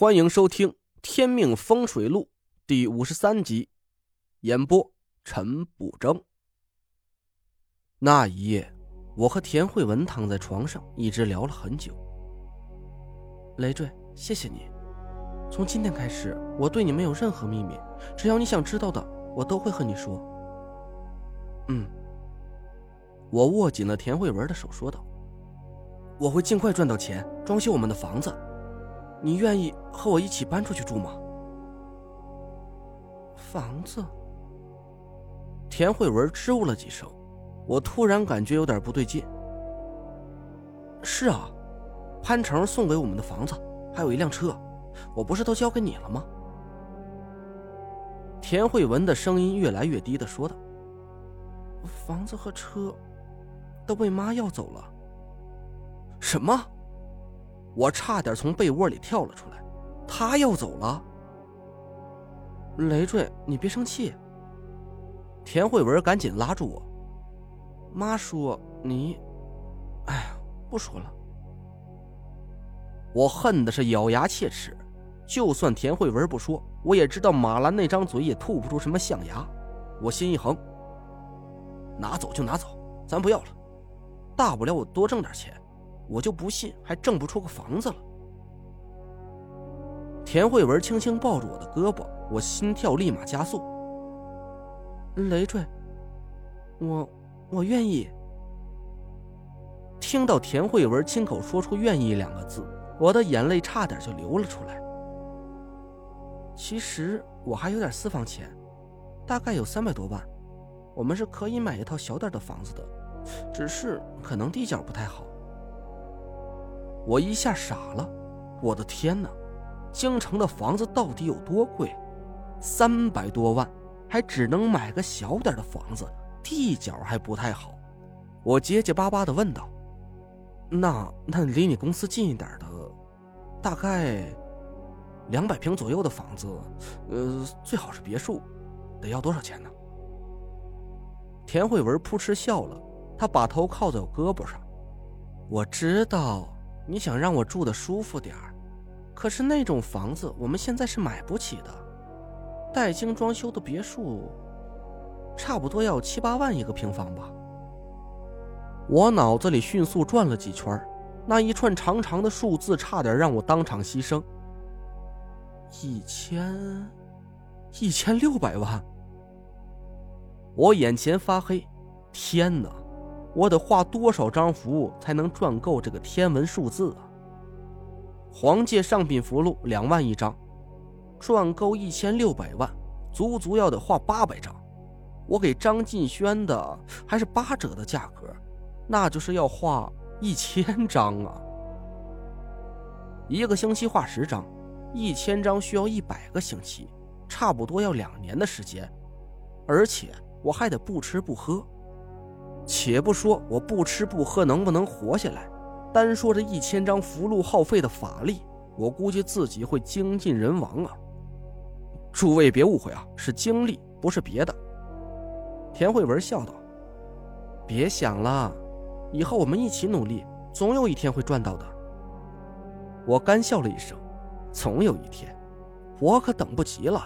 欢迎收听《天命风水录》第五十三集，演播陈不争。那一夜，我和田慧文躺在床上，一直聊了很久。累赘，谢谢你。从今天开始，我对你没有任何秘密，只要你想知道的，我都会和你说。嗯。我握紧了田慧文的手，说道：“我会尽快赚到钱，装修我们的房子。你愿意和我一起搬出去住吗？”房子。田慧文支吾了几声，我突然感觉有点不对劲。是啊，潘成送给我们的房子，还有一辆车，我不是都交给你了吗？田慧文的声音越来越低的说道：“房子和车。”都被妈要走了。什么？我差点从被窝里跳了出来。他要走了？累赘，你别生气。田慧文赶紧拉住我。妈说你……哎呀，不说了。我恨的是咬牙切齿。就算田慧文不说，我也知道马兰那张嘴也吐不出什么象牙。我心一横，拿走就拿走，咱不要了。大不了我多挣点钱，我就不信还挣不出个房子了。田慧文轻轻抱住我的胳膊，我心跳立马加速。累赘，我我愿意。听到田慧文亲口说出“愿意”两个字，我的眼泪差点就流了出来。其实我还有点私房钱，大概有三百多万，我们是可以买一套小点的房子的。只是可能地角不太好。我一下傻了，我的天哪！京城的房子到底有多贵？三百多万，还只能买个小点的房子，地角还不太好。我结结巴巴的问道：“那那离你公司近一点的，大概两百平左右的房子，呃，最好是别墅，得要多少钱呢？”田慧文扑哧笑了。他把头靠在我胳膊上，我知道你想让我住的舒服点儿，可是那种房子我们现在是买不起的。带精装修的别墅，差不多要七八万一个平方吧。我脑子里迅速转了几圈，那一串长长的数字差点让我当场牺牲。一千，一千六百万。我眼前发黑，天哪！我得画多少张符才能赚够这个天文数字啊？黄界上品符箓两万一张，赚够一千六百万，足足要得画八百张。我给张晋轩的还是八折的价格，那就是要画一千张啊！一个星期画十张，一千张需要一百个星期，差不多要两年的时间，而且我还得不吃不喝。且不说我不吃不喝能不能活下来，单说这一千张符箓耗费的法力，我估计自己会精尽人亡啊！诸位别误会啊，是精力，不是别的。田慧文笑道：“别想了，以后我们一起努力，总有一天会赚到的。”我干笑了一声：“总有一天，我可等不及了。”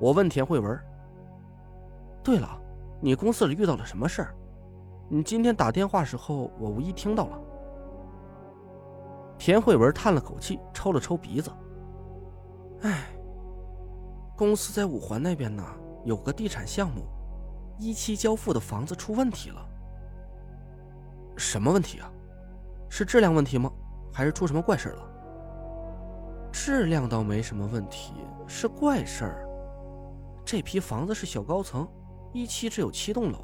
我问田慧文：“对了。”你公司里遇到了什么事儿？你今天打电话时候，我无意听到了。田慧文叹了口气，抽了抽鼻子。唉，公司在五环那边呢，有个地产项目，一期交付的房子出问题了。什么问题啊？是质量问题吗？还是出什么怪事了？质量倒没什么问题，是怪事儿。这批房子是小高层。一期只有七栋楼，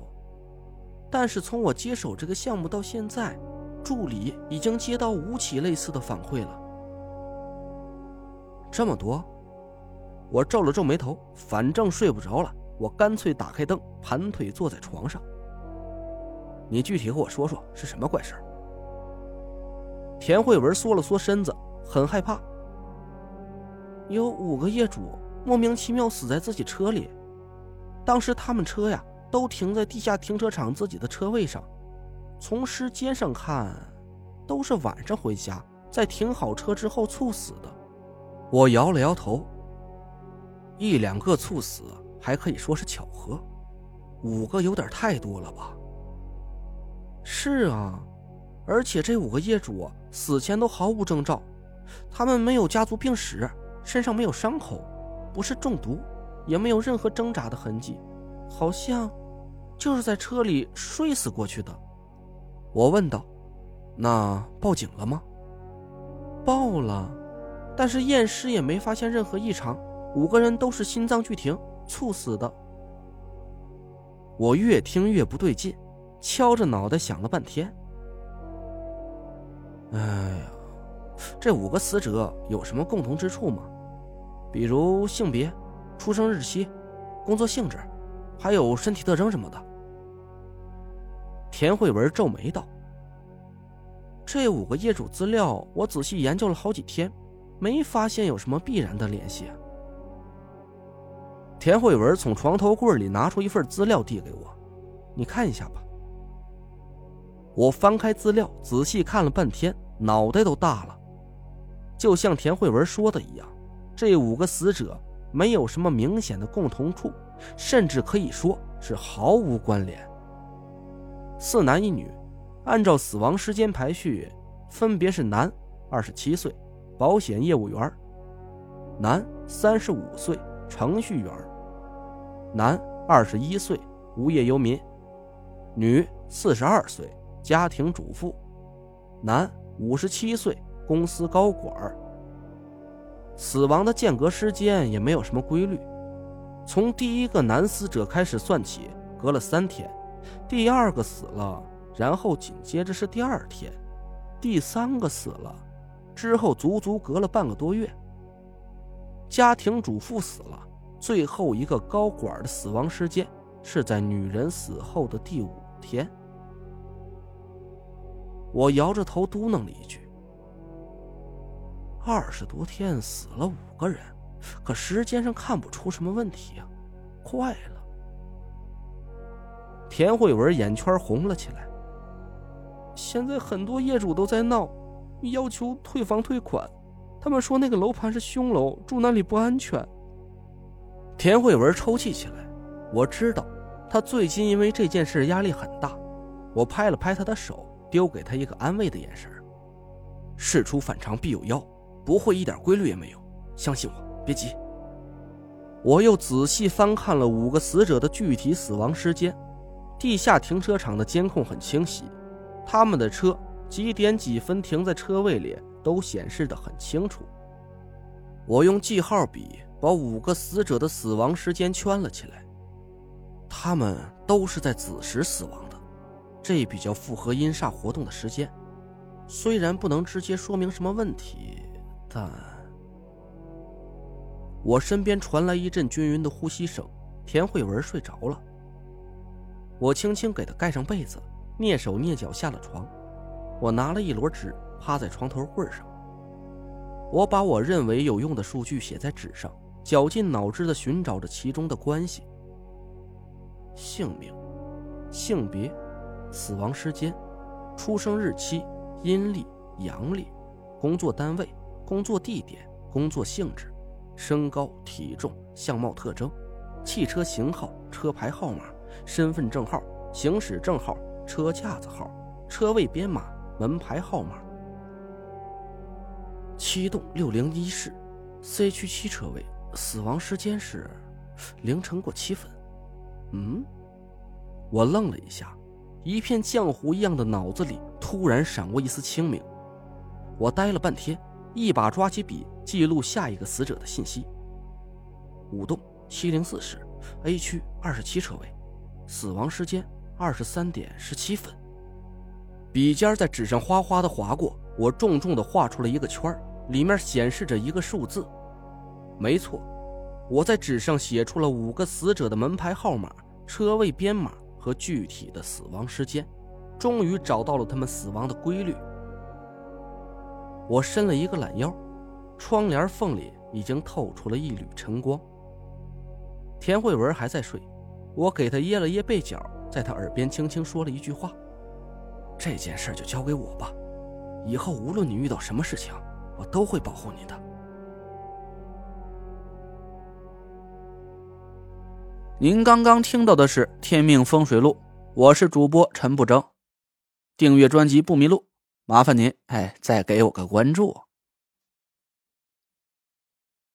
但是从我接手这个项目到现在，助理已经接到五起类似的反馈了。这么多，我皱了皱眉头，反正睡不着了，我干脆打开灯，盘腿坐在床上。你具体和我说说是什么怪事田慧文缩了缩身子，很害怕。有五个业主莫名其妙死在自己车里。当时他们车呀都停在地下停车场自己的车位上，从时间上看，都是晚上回家，在停好车之后猝死的。我摇了摇头。一两个猝死还可以说是巧合，五个有点太多了吧？是啊，而且这五个业主死前都毫无征兆，他们没有家族病史，身上没有伤口，不是中毒，也没有任何挣扎的痕迹，好像就是在车里睡死过去的。我问道：“那报警了吗？”报了，但是验尸也没发现任何异常。五个人都是心脏剧停猝死的。我越听越不对劲，敲着脑袋想了半天。哎呀，这五个死者有什么共同之处吗？比如性别、出生日期、工作性质，还有身体特征什么的？田慧文皱眉道。这五个业主资料，我仔细研究了好几天，没发现有什么必然的联系。田慧文从床头柜里拿出一份资料递给我，你看一下吧。我翻开资料，仔细看了半天，脑袋都大了。就像田慧文说的一样，这五个死者没有什么明显的共同处，甚至可以说是毫无关联。四男一女。按照死亡时间排序，分别是男，二十七岁，保险业务员；男，三十五岁，程序员；男，二十一岁，无业游民；女，四十二岁，家庭主妇；男，五十七岁，公司高管。死亡的间隔时间也没有什么规律，从第一个男死者开始算起，隔了三天，第二个死了。然后紧接着是第二天，第三个死了，之后足足隔了半个多月。家庭主妇死了，最后一个高管的死亡时间是在女人死后的第五天。我摇着头嘟囔了一句：“二十多天死了五个人，可时间上看不出什么问题啊，快了。”田慧文眼圈红了起来。现在很多业主都在闹，要求退房退款。他们说那个楼盘是凶楼，住那里不安全。田慧文抽泣起来。我知道，他最近因为这件事压力很大。我拍了拍他的手，丢给他一个安慰的眼神。事出反常必有妖，不会一点规律也没有。相信我，别急。我又仔细翻看了五个死者的具体死亡时间，地下停车场的监控很清晰。他们的车几点几分停在车位里，都显示的很清楚。我用记号笔把五个死者的死亡时间圈了起来，他们都是在子时死亡的，这比较符合阴煞活动的时间。虽然不能直接说明什么问题，但……我身边传来一阵均匀的呼吸声，田慧文睡着了。我轻轻给她盖上被子。蹑手蹑脚下了床，我拿了一摞纸，趴在床头柜上。我把我认为有用的数据写在纸上，绞尽脑汁地寻找着其中的关系：姓名、性别、死亡时间、出生日期、阴历、阳历、工作单位、工作地点、工作性质、身高、体重、相貌特征、汽车型号、车牌号码、身份证号、行驶证号。车架子号、车位编码、门牌号码。七栋六零一室，C 区七车位，死亡时间是凌晨过七分。嗯，我愣了一下，一片浆糊一样的脑子里突然闪过一丝清明。我呆了半天，一把抓起笔记录下一个死者的信息：五栋七零四室，A 区二十七车位，死亡时间。二十三点十七分，笔尖在纸上哗哗的划过，我重重的画出了一个圈里面显示着一个数字。没错，我在纸上写出了五个死者的门牌号码、车位编码和具体的死亡时间，终于找到了他们死亡的规律。我伸了一个懒腰，窗帘缝里已经透出了一缕晨光。田慧文还在睡，我给他掖了掖被角，在他耳边轻轻说了一句话，这件事就交给我吧，以后无论你遇到什么事情，我都会保护你的。您刚刚听到的是天命风水录，我是主播陈不争，订阅专辑不迷路。麻烦您哎再给我个关注。